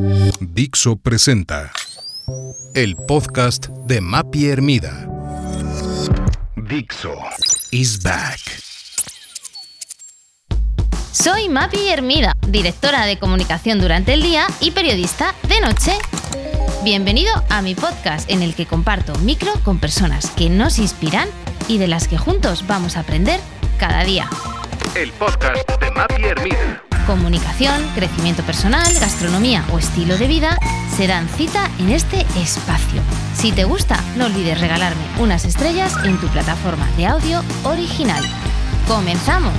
Dixo presenta el podcast de Mapi Hermida. Dixo is back. Soy Mapi Hermida, directora de comunicación durante el día y periodista de noche. Bienvenido a mi podcast en el que comparto micro con personas que nos inspiran y de las que juntos vamos a aprender cada día. El podcast de Mapi Hermida. Comunicación, crecimiento personal, gastronomía o estilo de vida se dan cita en este espacio. Si te gusta, no olvides regalarme unas estrellas en tu plataforma de audio original. ¡Comenzamos!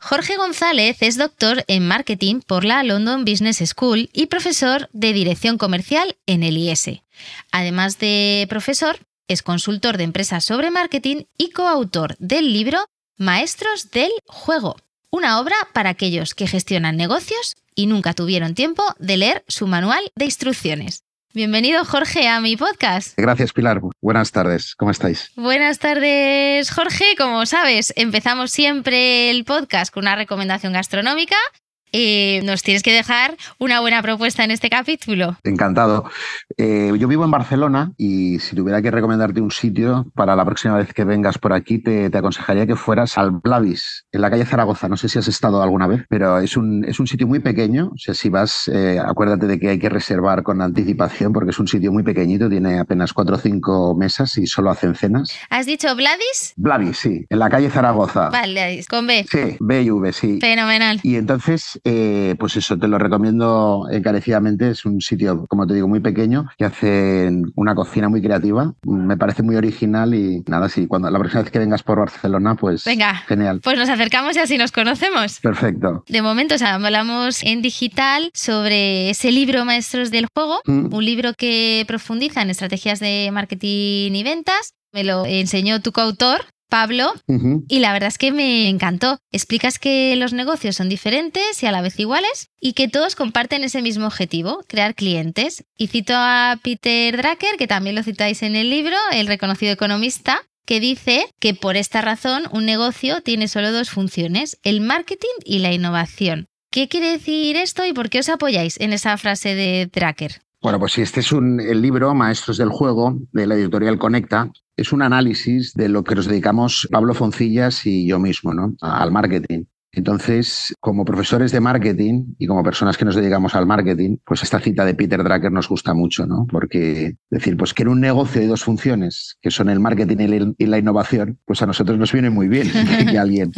Jorge González es doctor en marketing por la London Business School y profesor de dirección comercial en el IS. Además de profesor, es consultor de empresas sobre marketing y coautor del libro Maestros del Juego, una obra para aquellos que gestionan negocios y nunca tuvieron tiempo de leer su manual de instrucciones. Bienvenido Jorge a mi podcast. Gracias Pilar. Buenas tardes. ¿Cómo estáis? Buenas tardes Jorge. Como sabes, empezamos siempre el podcast con una recomendación gastronómica eh, nos tienes que dejar una buena propuesta en este capítulo. Encantado. Eh, yo vivo en Barcelona y si tuviera que recomendarte un sitio para la próxima vez que vengas por aquí, te, aconsejaría que fueras al Blavis, en la calle Zaragoza. No sé si has estado alguna vez, pero es un, es un sitio muy pequeño. O sea, si vas, eh, acuérdate de que hay que reservar con anticipación porque es un sitio muy pequeñito, tiene apenas cuatro o cinco mesas y solo hacen cenas. ¿Has dicho Blavis? Blavis, sí, en la calle Zaragoza. Vale, con B. Sí, B y V, sí. Fenomenal. Y entonces eh, pues eso, te lo recomiendo encarecidamente. Es un sitio, como te digo, muy pequeño, que hace una cocina muy creativa. Me parece muy original y nada, sí, cuando la próxima vez que vengas por Barcelona, pues Venga, genial. Pues nos acercamos y así nos conocemos. Perfecto. De momento, o sea, hablamos en digital sobre ese libro Maestros del Juego, Mm. un libro que profundiza en estrategias de marketing y ventas. Me lo enseñó tu coautor, Pablo, y la verdad es que me encantó. Explicas que los negocios son diferentes y a la vez iguales y que todos comparten ese mismo objetivo, crear clientes. Y cito a Peter Drucker, que también lo citáis en el libro, el reconocido economista, que dice que por esta razón un negocio tiene solo dos funciones, el marketing y la innovación. ¿Qué quiere decir esto y por qué os apoyáis en esa frase de Drucker? Bueno, pues este es un, el libro Maestros del Juego de la editorial Conecta. Es un análisis de lo que nos dedicamos Pablo Foncillas y yo mismo, ¿no? Al marketing. Entonces, como profesores de marketing y como personas que nos dedicamos al marketing, pues esta cita de Peter Drucker nos gusta mucho, ¿no? Porque decir, pues que en un negocio hay dos funciones, que son el marketing y la- innovación, pues a nosotros nos viene muy bien que, que alguien,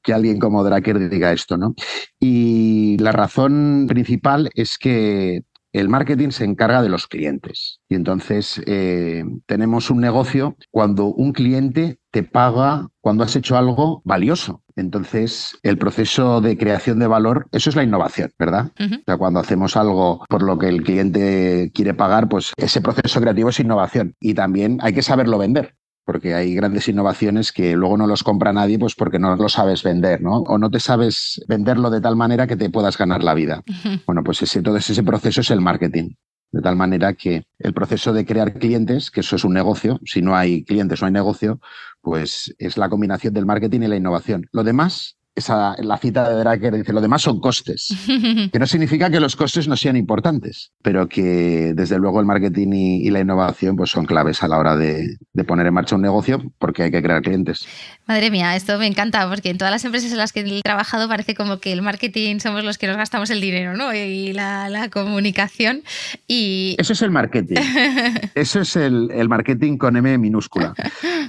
que alguien como Drucker diga esto, ¿no? Y la razón principal es que el marketing se encarga de los clientes. Y entonces eh, tenemos un negocio cuando un cliente te paga cuando has hecho algo valioso. Entonces, el proceso de creación de valor, eso es la innovación, ¿verdad? O sea, cuando hacemos algo por lo que el cliente quiere pagar, pues ese proceso creativo es innovación. Y también hay que saberlo vender porque hay grandes innovaciones que luego no los compra nadie pues porque no lo sabes vender, ¿no? O no te sabes venderlo de tal manera que te puedas ganar la vida. Bueno, pues ese, todo ese proceso es el marketing. De tal manera que el proceso de crear clientes, que eso es un negocio, si no hay clientes no hay negocio, pues es la combinación del marketing y la innovación. Lo demás, esa, la cita de Drucker dice, lo demás son costes, que no significa que los costes no sean importantes, pero que desde luego el marketing y, y la innovación pues son claves a la hora de, de poner en marcha un negocio porque hay que crear clientes. Madre mía, esto me encanta porque en todas las empresas en las que he trabajado parece como que el marketing somos los que nos gastamos el dinero, ¿no? Y la, la comunicación. Y Eso es el marketing. Eso es el, el marketing con M minúscula,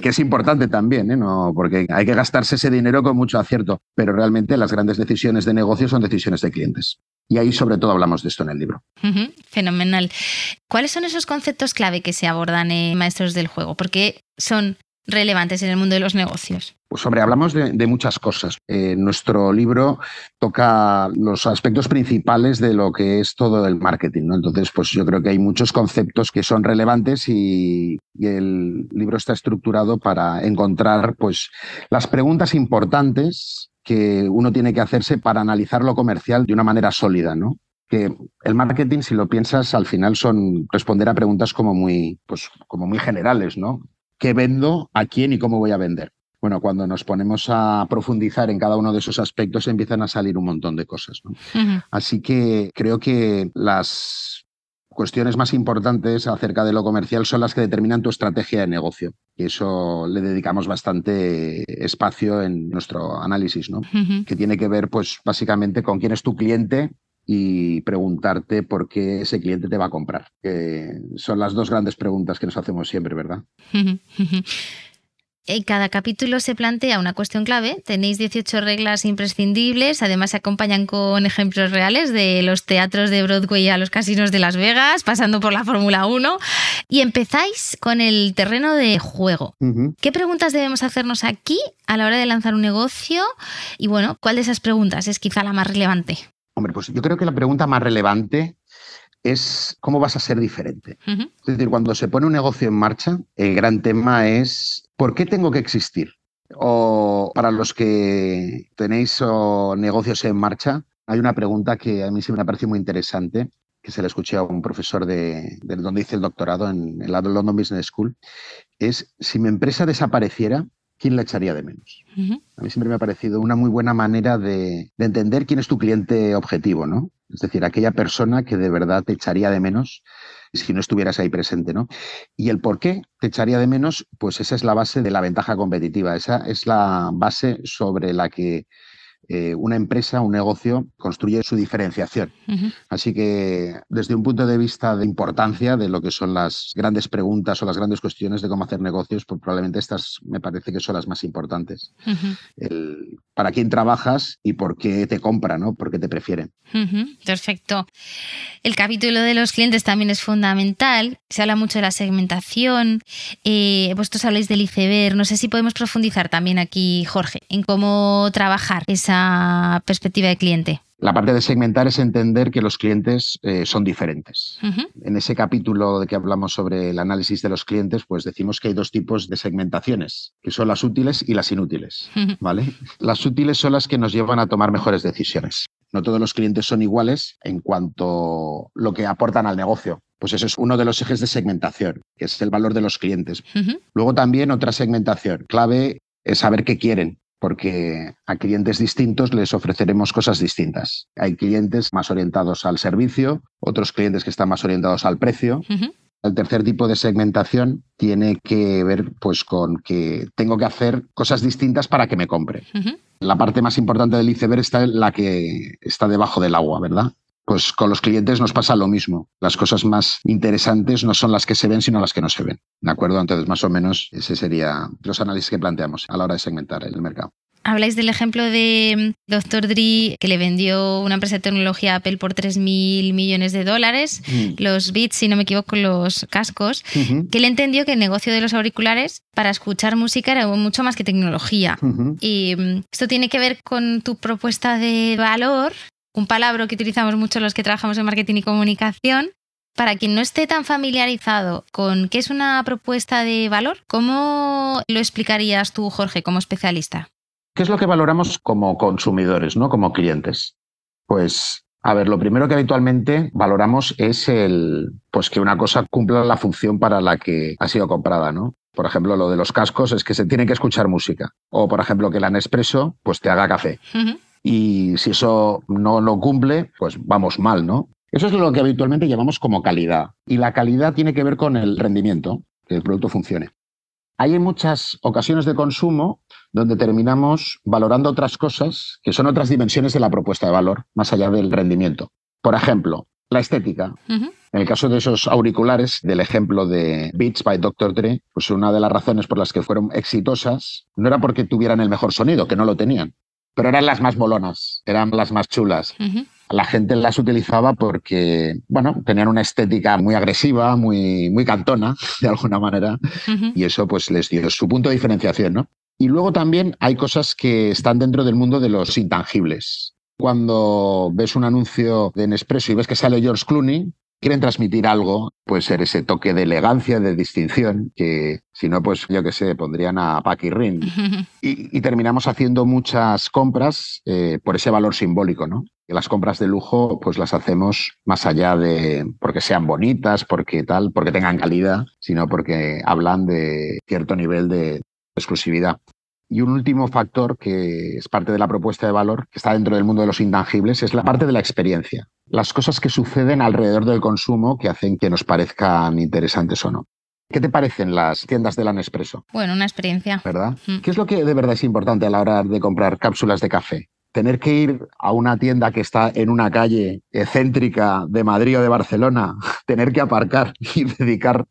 que es importante también, ¿eh? no, porque hay que gastarse ese dinero con mucho acierto, pero realmente las grandes decisiones de negocio son decisiones de clientes. Y ahí sobre todo hablamos de esto en el libro. Fenomenal. ¿Cuáles son esos conceptos clave que se abordan en Maestros del Juego? Porque son relevantes en el mundo de los negocios? Pues hombre, hablamos de, muchas cosas. Eh, nuestro libro toca los aspectos principales de lo que es todo el marketing, ¿no? Entonces, pues yo creo que hay muchos conceptos que son relevantes y, y el libro está estructurado para encontrar pues las preguntas importantes que uno tiene que hacerse para analizar lo comercial de una manera sólida, ¿no? que el marketing, si lo piensas, al final son responder a preguntas como muy, pues, como muy generales, ¿no? ¿Qué vendo? ¿A quién y cómo voy a vender? Bueno, cuando nos ponemos a profundizar en cada uno de esos aspectos empiezan a salir un montón de cosas. ¿no? Así que creo que las cuestiones más importantes acerca de lo comercial son las que determinan tu estrategia de negocio. Y eso le dedicamos bastante espacio en nuestro análisis, ¿no? Que tiene que ver, pues, básicamente con quién es tu cliente, y preguntarte por qué ese cliente te va a comprar. Que son las dos grandes preguntas que nos hacemos siempre, ¿verdad? En cada capítulo se plantea una cuestión clave. Tenéis 18 reglas imprescindibles. Además, se acompañan con ejemplos reales de los teatros de Broadway a los casinos de Las Vegas, pasando por la Fórmula 1. Y empezáis con el terreno de juego. ¿Qué preguntas debemos hacernos aquí a la hora de lanzar un negocio? Y bueno, ¿cuál de esas preguntas es quizá la más relevante? Hombre, pues yo creo que la pregunta más relevante es cómo vas a ser diferente. Es decir, cuando se pone un negocio en marcha, el gran tema es ¿por qué tengo que existir? O para los que tenéis negocios en marcha, hay una pregunta que a mí sí me ha parecido muy interesante, que se le escuché a un profesor de, donde hice el doctorado en, en la London Business School, es si mi empresa desapareciera, ¿quién la echaría de menos? A mí siempre me ha parecido una muy buena manera de, entender quién es tu cliente objetivo, ¿no? Es decir, aquella persona que de verdad te echaría de menos si no estuvieras ahí presente, ¿no? Y el por qué te echaría de menos, pues esa es la base de la ventaja competitiva, esa es la base sobre la que eh, una empresa, un negocio, construye su diferenciación. Así que desde un punto de vista de importancia de lo que son las grandes preguntas o las grandes cuestiones de cómo hacer negocios, pues probablemente estas me parece que son las más importantes. El, para quién trabajas y por qué te compran, ¿no? por qué te prefieren. Perfecto. El capítulo de los clientes también es fundamental. Se habla mucho de la segmentación. Eh, vosotros habláis del iceberg. No sé si podemos profundizar también aquí, Jorge, en cómo trabajar esa perspectiva de cliente? La parte de segmentar es entender que los clientes eh, son diferentes. En ese capítulo de que hablamos sobre el análisis de los clientes, pues decimos que hay dos tipos de segmentaciones, que son las útiles y las inútiles. ¿vale? Las útiles son las que nos llevan a tomar mejores decisiones. No todos los clientes son iguales en cuanto a lo que aportan al negocio. Pues eso es uno de los ejes de segmentación, que es el valor de los clientes. Luego también otra segmentación clave es saber qué quieren porque a clientes distintos les ofreceremos cosas distintas. Hay clientes más orientados al servicio, otros clientes que están más orientados al precio. El tercer tipo de segmentación tiene que ver pues, con que tengo que hacer cosas distintas para que me compre. La parte más importante del iceberg está la que está debajo del agua, ¿verdad? Pues con los clientes nos pasa lo mismo. Las cosas más interesantes no son las que se ven, sino las que no se ven. ¿De acuerdo? Entonces, más o menos, ese sería los análisis que planteamos a la hora de segmentar el mercado. Habláis del ejemplo de mm, Dr. Dre, que le vendió una empresa de tecnología a Apple por 3.000 millones de dólares, mm. los bits, si no me equivoco, los cascos, que le entendió que el negocio de los auriculares para escuchar música era mucho más que tecnología. Y mm, esto tiene que ver con tu propuesta de valor, un palabra que utilizamos mucho los que trabajamos en marketing y comunicación, para quien no esté tan familiarizado con qué es una propuesta de valor, ¿cómo lo explicarías tú, Jorge, como especialista? ¿Qué es lo que valoramos como consumidores, no como clientes? Pues, a ver, lo primero que habitualmente valoramos es el, pues que una cosa cumpla la función para la que ha sido comprada, ¿no? Por ejemplo, lo de los cascos es que se tiene que escuchar música. O, por ejemplo, que la Nespresso pues te haga café. Y si eso no lo cumple, pues vamos mal, ¿no? Eso es lo que habitualmente llamamos como calidad. Y la calidad tiene que ver con el rendimiento, que el producto funcione. Hay muchas ocasiones de consumo donde terminamos valorando otras cosas que son otras dimensiones de la propuesta de valor, más allá del rendimiento. Por ejemplo, la estética. En el caso de esos auriculares, del ejemplo de Beats by Dr. Dre, pues una de las razones por las que fueron exitosas no era porque tuvieran el mejor sonido, que no lo tenían, pero eran las más molonas, eran las más chulas. la gente las utilizaba porque, bueno, tenían una estética muy agresiva, muy, muy cantona, de alguna manera, y eso pues les dio su punto de diferenciación, ¿no? Y luego también hay cosas que están dentro del mundo de los intangibles. Cuando ves un anuncio de Nespresso y ves que sale George Clooney, quieren transmitir algo, puede ser ese toque de elegancia, de distinción, que si no, pues yo qué sé, pondrían a Paki Rin. Y, terminamos haciendo muchas compras eh, por ese valor simbólico, ¿no? Que las compras de lujo, pues las hacemos más allá de porque sean bonitas, porque tal, porque tengan calidad, sino porque hablan de cierto nivel de exclusividad. Y un último factor que es parte de la propuesta de valor, que está dentro del mundo de los intangibles, es la parte de la experiencia. Las cosas que suceden alrededor del consumo que hacen que nos parezcan interesantes o no. ¿Qué te parecen las tiendas de la Nespresso? Bueno, una experiencia. ¿Verdad? Mm. ¿Qué es lo que de verdad es importante a la hora de comprar cápsulas de café? Tener que ir a una tienda que está en una calle céntrica de Madrid o de Barcelona, tener que aparcar y dedicar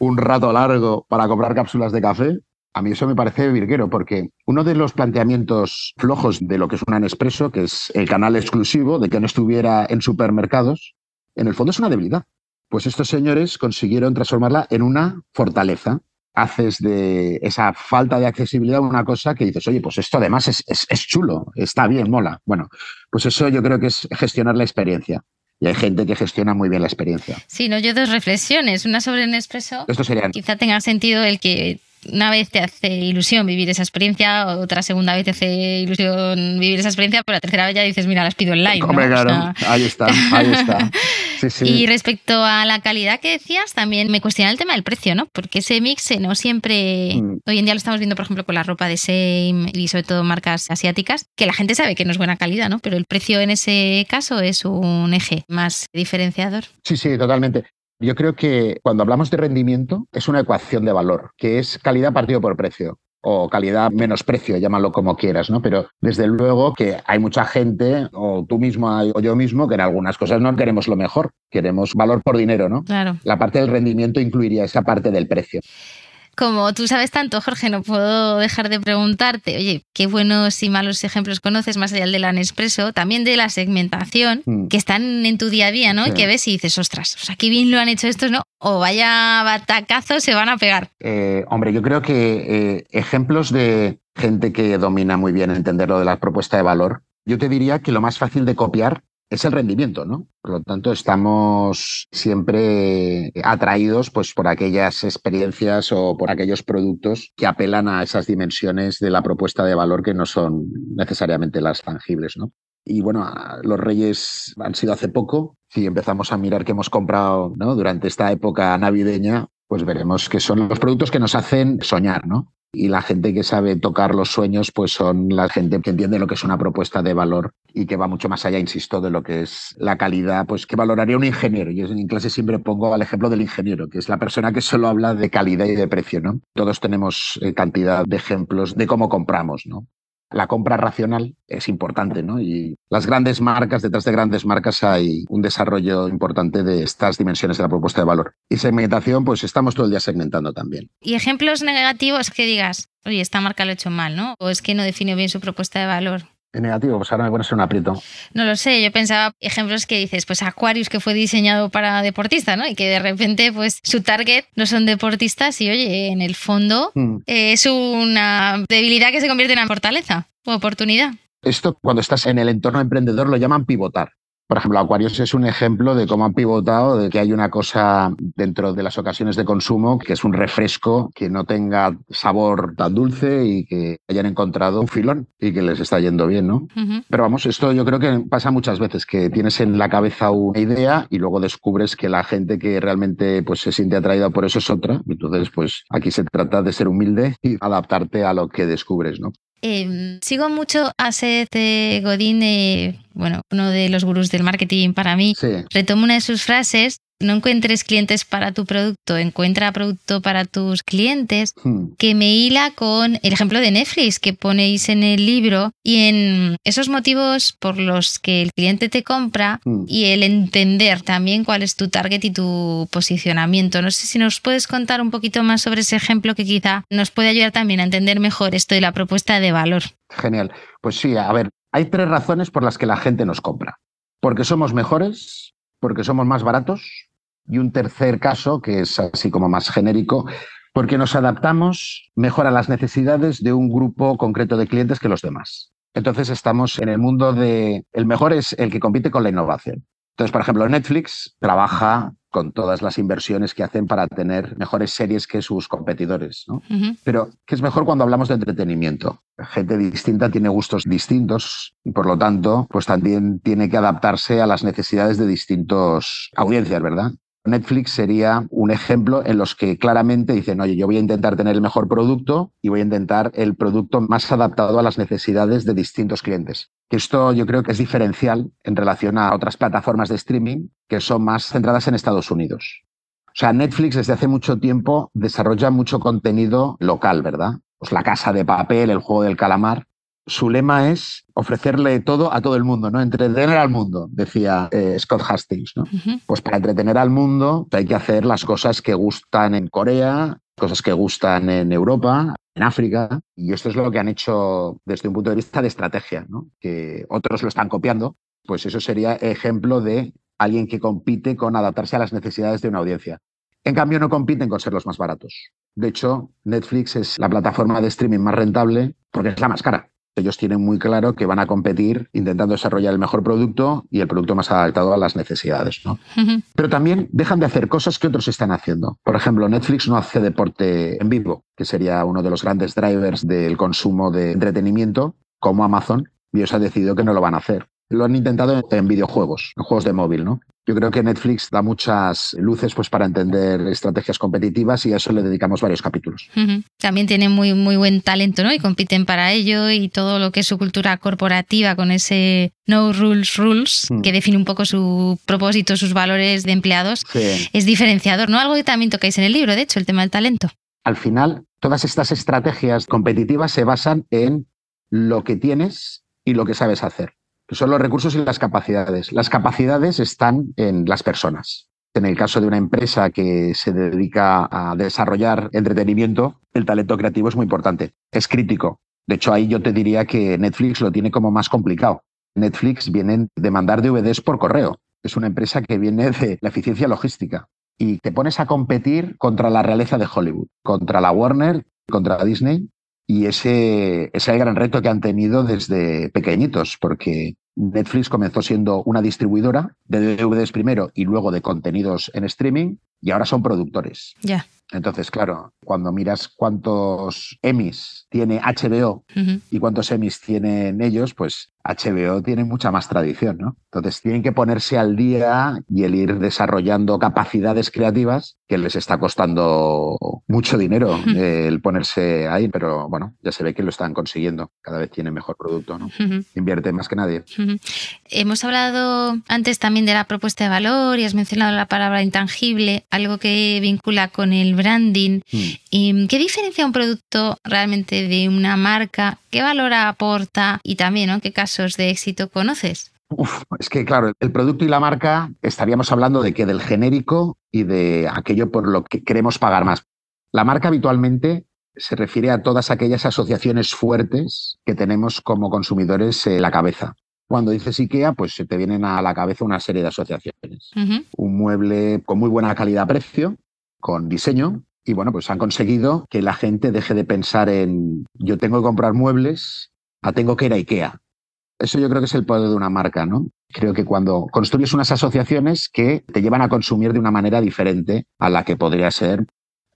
un rato largo para comprar cápsulas de café, a mí eso me parece virguero, porque uno de los planteamientos flojos de lo que es un Nespresso, que es el canal exclusivo, de que no estuviera en supermercados, en el fondo es una debilidad. Pues estos señores consiguieron transformarla en una fortaleza. Haces de esa falta de accesibilidad una cosa que dices, oye, pues esto además es, es chulo, está bien, mola. Bueno, pues eso yo creo que es gestionar la experiencia y hay gente que gestiona muy bien la experiencia. Sí, no, yo dos reflexiones. Una sobre Nespresso. Esto sería. Quizá tenga sentido el que una vez te hace ilusión vivir esa experiencia, otra segunda vez te hace ilusión vivir esa experiencia, pero la tercera vez ya dices, mira, las pido online. Hombre, claro, ahí está, ahí está. Y respecto a la calidad que decías, también me cuestiona el tema del precio, ¿no? Porque ese mix no siempre, mm. hoy en día lo estamos viendo, por ejemplo, con la ropa de Same y sobre todo marcas asiáticas, que la gente sabe que no es buena calidad, ¿no? Pero el precio en ese caso es un eje más diferenciador. Sí, sí, totalmente. Yo creo que cuando hablamos de rendimiento es una ecuación de valor, que es calidad partido por precio o calidad menos precio, llámalo como quieras, ¿no? Pero desde luego que hay mucha gente, o tú mismo o yo mismo, que en algunas cosas no queremos lo mejor, queremos valor por dinero, ¿no? Claro. La parte del rendimiento incluiría esa parte del precio. Como tú sabes tanto, Jorge, no puedo dejar de preguntarte, oye, qué buenos y malos ejemplos conoces, más allá del de la Nespresso, también de la segmentación, mm. que están en tu día a día, ¿no? Y que ves y dices, ostras, o sea, qué bien lo han hecho estos, ¿no? O vaya batacazo se van a pegar. Eh, hombre, yo creo que eh, ejemplos de gente que domina muy bien entender lo de la propuesta de valor, yo te diría que lo más fácil de copiar es el rendimiento, ¿no? Por lo tanto, estamos siempre atraídos pues, por aquellas experiencias o por aquellos productos que apelan a esas dimensiones de la propuesta de valor que no son necesariamente las tangibles, ¿no? Y bueno, los Reyes han sido hace poco. Si empezamos a mirar qué hemos comprado ¿no? durante esta época navideña, pues veremos que son los productos que nos hacen soñar, ¿no? Y la gente que sabe tocar los sueños, pues son la gente que entiende lo que es una propuesta de valor y que va mucho más allá, insisto, de lo que es la calidad, pues que valoraría un ingeniero. Yo en clase siempre pongo al ejemplo del ingeniero, que es la persona que solo habla de calidad y de precio, ¿no? Todos tenemos eh, cantidad de ejemplos de cómo compramos, ¿no? La compra racional es importante, ¿no? Y las grandes marcas, detrás de grandes marcas hay un desarrollo importante de estas dimensiones de la propuesta de valor. Y segmentación, pues estamos todo el día segmentando también. Y ejemplos negativos que digas, oye, esta marca lo ha hecho mal, ¿no? O es que no define bien su propuesta de valor. Negativo, pues ahora me pones un aprieto. No lo sé, yo pensaba ejemplos que dices, pues Aquarius que fue diseñado para deportistas, ¿no? Y que de repente, pues su target no son deportistas y oye, en el fondo mm. es una debilidad que se convierte en una fortaleza o oportunidad. Esto cuando estás en el entorno emprendedor lo llaman pivotar. Por ejemplo, Aquarius es un ejemplo de cómo han pivotado, de que hay una cosa dentro de las ocasiones de consumo que es un refresco que no tenga sabor tan dulce y que hayan encontrado un filón y que les está yendo bien, ¿no? Pero vamos, esto yo creo que pasa muchas veces, que tienes en la cabeza una idea y luego descubres que la gente que realmente pues, se siente atraída por eso es otra. Entonces, pues aquí se trata de ser humilde y adaptarte a lo que descubres, ¿no? Em, sigo mucho a Seth Godin, eh, bueno, uno de los gurús del marketing para mí. Retomo una de sus frases no encuentres clientes para tu producto, encuentra producto para tus clientes, hmm. que me hila con el ejemplo de Netflix que ponéis en el libro y en esos motivos por los que el cliente te compra hmm. y el entender también cuál es tu target y tu posicionamiento. No sé si nos puedes contar un poquito más sobre ese ejemplo que quizá nos puede ayudar también a entender mejor esto de la propuesta de valor. Genial. Pues sí, a ver, hay tres razones por las que la gente nos compra. porque somos mejores, porque somos más baratos. Y un tercer caso, que es así como más genérico, porque nos adaptamos mejor a las necesidades de un grupo concreto de clientes que los demás. Entonces estamos en el mundo de el mejor es el que compite con la innovación. Entonces, por ejemplo, Netflix trabaja con todas las inversiones que hacen para tener mejores series que sus competidores. ¿no? Pero, ¿qué es mejor cuando hablamos de entretenimiento? Gente distinta tiene gustos distintos y, por lo tanto, pues también tiene que adaptarse a las necesidades de distintas audiencias, ¿verdad? Netflix sería un ejemplo en los que claramente dicen, oye, yo voy a intentar tener el mejor producto y voy a intentar el producto más adaptado a las necesidades de distintos clientes. Esto yo creo que es diferencial en relación a otras plataformas de streaming que son más centradas en Estados Unidos. O sea, Netflix desde hace mucho tiempo desarrolla mucho contenido local, ¿verdad? Pues la casa de papel, el juego del calamar, su lema es ofrecerle todo a todo el mundo, ¿no? Entretener al mundo, decía eh, Scott Hastings, ¿no? Pues para entretener al mundo hay que hacer las cosas que gustan en Corea, cosas que gustan en Europa, en África, y esto es lo que han hecho desde un punto de vista de estrategia, ¿no? Que otros lo están copiando, pues eso sería ejemplo de alguien que compite con adaptarse a las necesidades de una audiencia. En cambio, no compiten con ser los más baratos. De hecho, Netflix es la plataforma de streaming más rentable porque es la más cara. Ellos tienen muy claro que van a competir intentando desarrollar el mejor producto y el producto más adaptado a las necesidades. ¿no? Pero también dejan de hacer cosas que otros están haciendo. Por ejemplo, Netflix no hace deporte en vivo, que sería uno de los grandes drivers del consumo de entretenimiento, como Amazon, y ellos han decidido que no lo van a hacer. Lo han intentado en videojuegos, en juegos de móvil, ¿no? Yo creo que Netflix da muchas luces pues, para entender estrategias competitivas y a eso le dedicamos varios capítulos. También tienen muy, muy buen talento ¿no? y compiten para ello y todo lo que es su cultura corporativa con ese No Rules Rules, mm. que define un poco su propósito, sus valores de empleados, es diferenciador, ¿no? Algo que también tocáis en el libro, de hecho, el tema del talento. Al final, todas estas estrategias competitivas se basan en lo que tienes y lo que sabes hacer son los recursos y las capacidades. Las capacidades están en las personas. En el caso de una empresa que se dedica a desarrollar entretenimiento, el talento creativo es muy importante, es crítico. De hecho, ahí yo te diría que Netflix lo tiene como más complicado. Netflix viene de mandar DVDs por correo. Es una empresa que viene de la eficiencia logística. Y te pones a competir contra la realeza de Hollywood, contra la Warner, contra Disney. Y ese es el gran reto que han tenido desde pequeñitos, porque Netflix comenzó siendo una distribuidora de DVDs primero y luego de contenidos en streaming y ahora son productores. Ya. Entonces, claro, cuando miras cuántos Emmys tiene HBO y cuántos Emmys tienen ellos, pues HBO tiene mucha más tradición, ¿no? Entonces tienen que ponerse al día y el ir desarrollando capacidades creativas que les está costando mucho dinero el ponerse ahí, pero bueno, ya se ve que lo están consiguiendo. Cada vez tienen mejor producto, ¿no? Invierte más que nadie. Hemos hablado antes también de la propuesta de valor y has mencionado la palabra intangible, algo que vincula con el branding. ¿Y ¿Qué diferencia un producto realmente de una marca? ¿Qué valor aporta? Y también, ¿no? ¿Qué casos de éxito conoces? es que claro, el producto y la marca estaríamos hablando de que del genérico y de aquello por lo que queremos pagar más. La marca habitualmente se refiere a todas aquellas asociaciones fuertes que tenemos como consumidores en la cabeza. Cuando dices IKEA, pues se te vienen a la cabeza una serie de asociaciones. Un mueble con muy buena calidad-precio, con diseño, y bueno, pues han conseguido que la gente deje de pensar en yo tengo que comprar muebles a tengo que ir a IKEA. Eso yo creo que es el poder de una marca, ¿no? Creo que cuando construyes unas asociaciones que te llevan a consumir de una manera diferente a la que podría ser.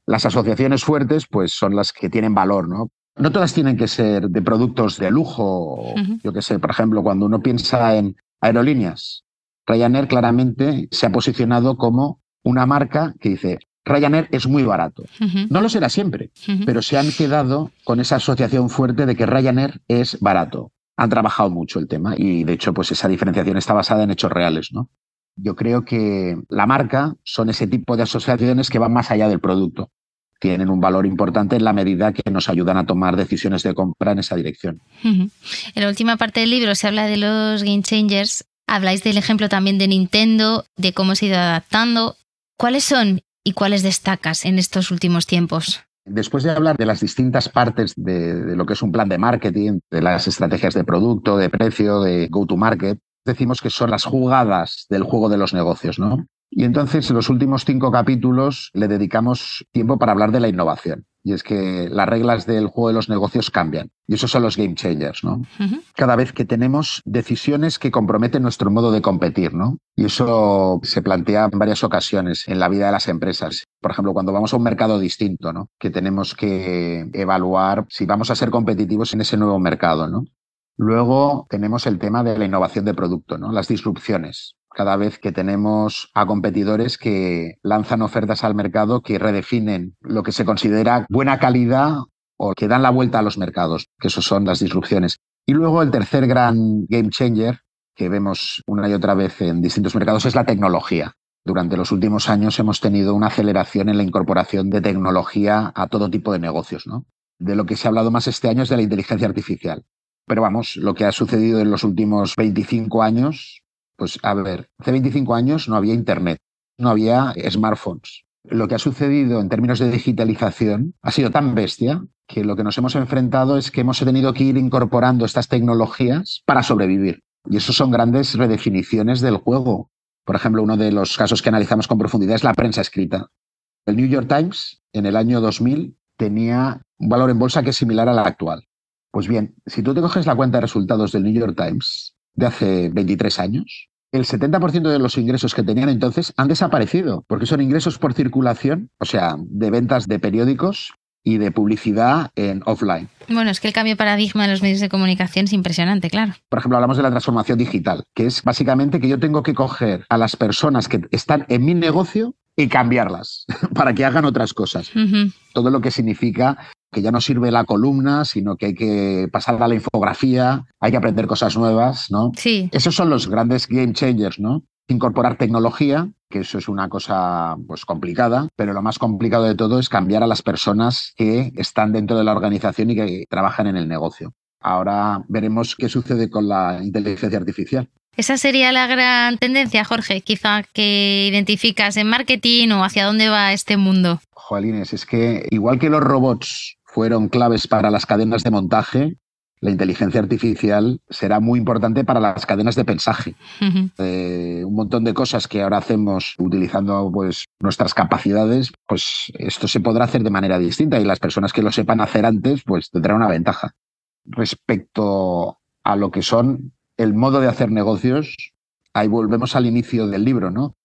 Las asociaciones fuertes, pues son las que tienen valor, ¿no? No todas tienen que ser de productos de lujo. Yo qué sé, por ejemplo, cuando uno piensa en aerolíneas, Ryanair claramente se ha posicionado como una marca que dice, Ryanair es muy barato. No lo será siempre, pero se han quedado con esa asociación fuerte de que Ryanair es barato. Han trabajado mucho el tema y de hecho pues esa diferenciación está basada en hechos reales, ¿no? Yo creo que la marca son ese tipo de asociaciones que van más allá del producto. Tienen un valor importante en la medida que nos ayudan a tomar decisiones de compra en esa dirección. En la última parte del libro se habla de los game changers. Habláis del ejemplo también de Nintendo, de cómo se ha ido adaptando. ¿Cuáles son y cuáles destacas en estos últimos tiempos? Después de hablar de las distintas partes de, lo que es un plan de marketing, de las estrategias de producto, de precio, de go-to-market, decimos que son las jugadas del juego de los negocios, ¿no? Y entonces en los últimos cinco capítulos le dedicamos tiempo para hablar de la innovación. Y es que las reglas del juego de los negocios cambian. Y esos son los game changers, ¿no? Cada vez que tenemos decisiones que comprometen nuestro modo de competir, ¿no? Y eso se plantea en varias ocasiones en la vida de las empresas. Por ejemplo, cuando vamos a un mercado distinto, ¿no? Que tenemos que evaluar si vamos a ser competitivos en ese nuevo mercado, ¿no? Luego tenemos el tema de la innovación de producto, ¿no? Las disrupciones cada vez que tenemos a competidores que lanzan ofertas al mercado que redefinen lo que se considera buena calidad o que dan la vuelta a los mercados, que eso son las disrupciones. Y luego el tercer gran game changer que vemos una y otra vez en distintos mercados es la tecnología. Durante los últimos años hemos tenido una aceleración en la incorporación de tecnología a todo tipo de negocios. ¿no? De lo que se ha hablado más este año es de la inteligencia artificial. Pero vamos, lo que ha sucedido en los últimos 25 años pues a ver, hace 25 años no había Internet, no había smartphones. Lo que ha sucedido en términos de digitalización ha sido tan bestia que lo que nos hemos enfrentado es que hemos tenido que ir incorporando estas tecnologías para sobrevivir. Y eso son grandes redefiniciones del juego. Por ejemplo, uno de los casos que analizamos con profundidad es la prensa escrita. El New York Times en el año 2000 tenía un valor en bolsa que es similar al actual. Pues bien, si tú te coges la cuenta de resultados del New York Times de hace 23 años, el 70% de los ingresos que tenían entonces han desaparecido, porque son ingresos por circulación, o sea, de ventas de periódicos y de publicidad en offline. Bueno, es que el cambio de paradigma en los medios de comunicación es impresionante, claro. Por ejemplo, hablamos de la transformación digital, que es básicamente que yo tengo que coger a las personas que están en mi negocio y cambiarlas para que hagan otras cosas. Todo lo que significa que ya no sirve la columna, sino que hay que pasar a la infografía, hay que aprender cosas nuevas, ¿no? Sí. Esos son los grandes game changers, ¿no? Incorporar tecnología, que eso es una cosa pues complicada, pero lo más complicado de todo es cambiar a las personas que están dentro de la organización y que trabajan en el negocio. Ahora veremos qué sucede con la inteligencia artificial. Esa sería la gran tendencia, Jorge, quizá que identificas en marketing o hacia dónde va este mundo. Joalines, es que igual que los robots fueron claves para las cadenas de montaje, la inteligencia artificial será muy importante para las cadenas de pensaje. Eh, un montón de cosas que ahora hacemos utilizando pues, nuestras capacidades, pues esto se podrá hacer de manera distinta y las personas que lo sepan hacer antes, pues tendrán una ventaja. Respecto a lo que son el modo de hacer negocios, ahí volvemos al inicio del libro, ¿no?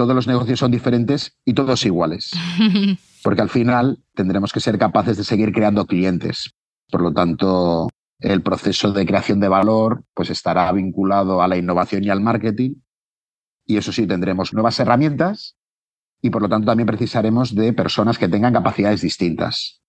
Todos los negocios son diferentes y todos iguales. porque al final tendremos que ser capaces de seguir creando clientes. Por lo tanto, el proceso de creación de valor pues estará vinculado a la innovación y al marketing. Y eso sí, tendremos nuevas herramientas y por lo tanto también precisaremos de personas que tengan capacidades distintas.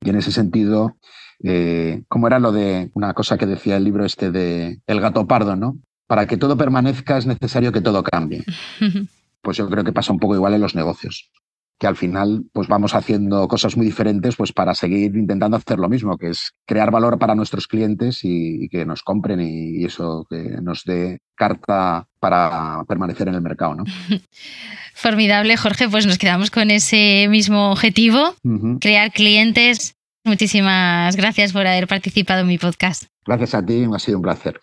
Y en ese sentido, eh, ¿cómo era lo de una cosa que decía el libro este de El gato pardo, ¿no? Para que todo permanezca es necesario que todo cambie. Pues yo creo que pasa un poco igual en los negocios que al final pues vamos haciendo cosas muy diferentes pues para seguir intentando hacer lo mismo, que es crear valor para nuestros clientes y, que nos compren y, eso que nos dé carta para permanecer en el mercado. ¿no? Formidable, Jorge, pues nos quedamos con ese mismo objetivo, crear clientes. Muchísimas gracias por haber participado en mi podcast. Gracias a ti, ha sido un placer.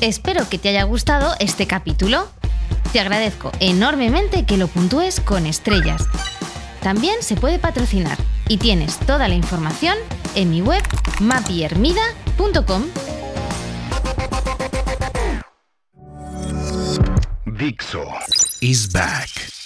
Espero que te haya gustado este capítulo. Te agradezco enormemente que lo puntúes con estrellas. También se puede patrocinar y tienes toda la información en mi web mapiermida.com. Dixo is back.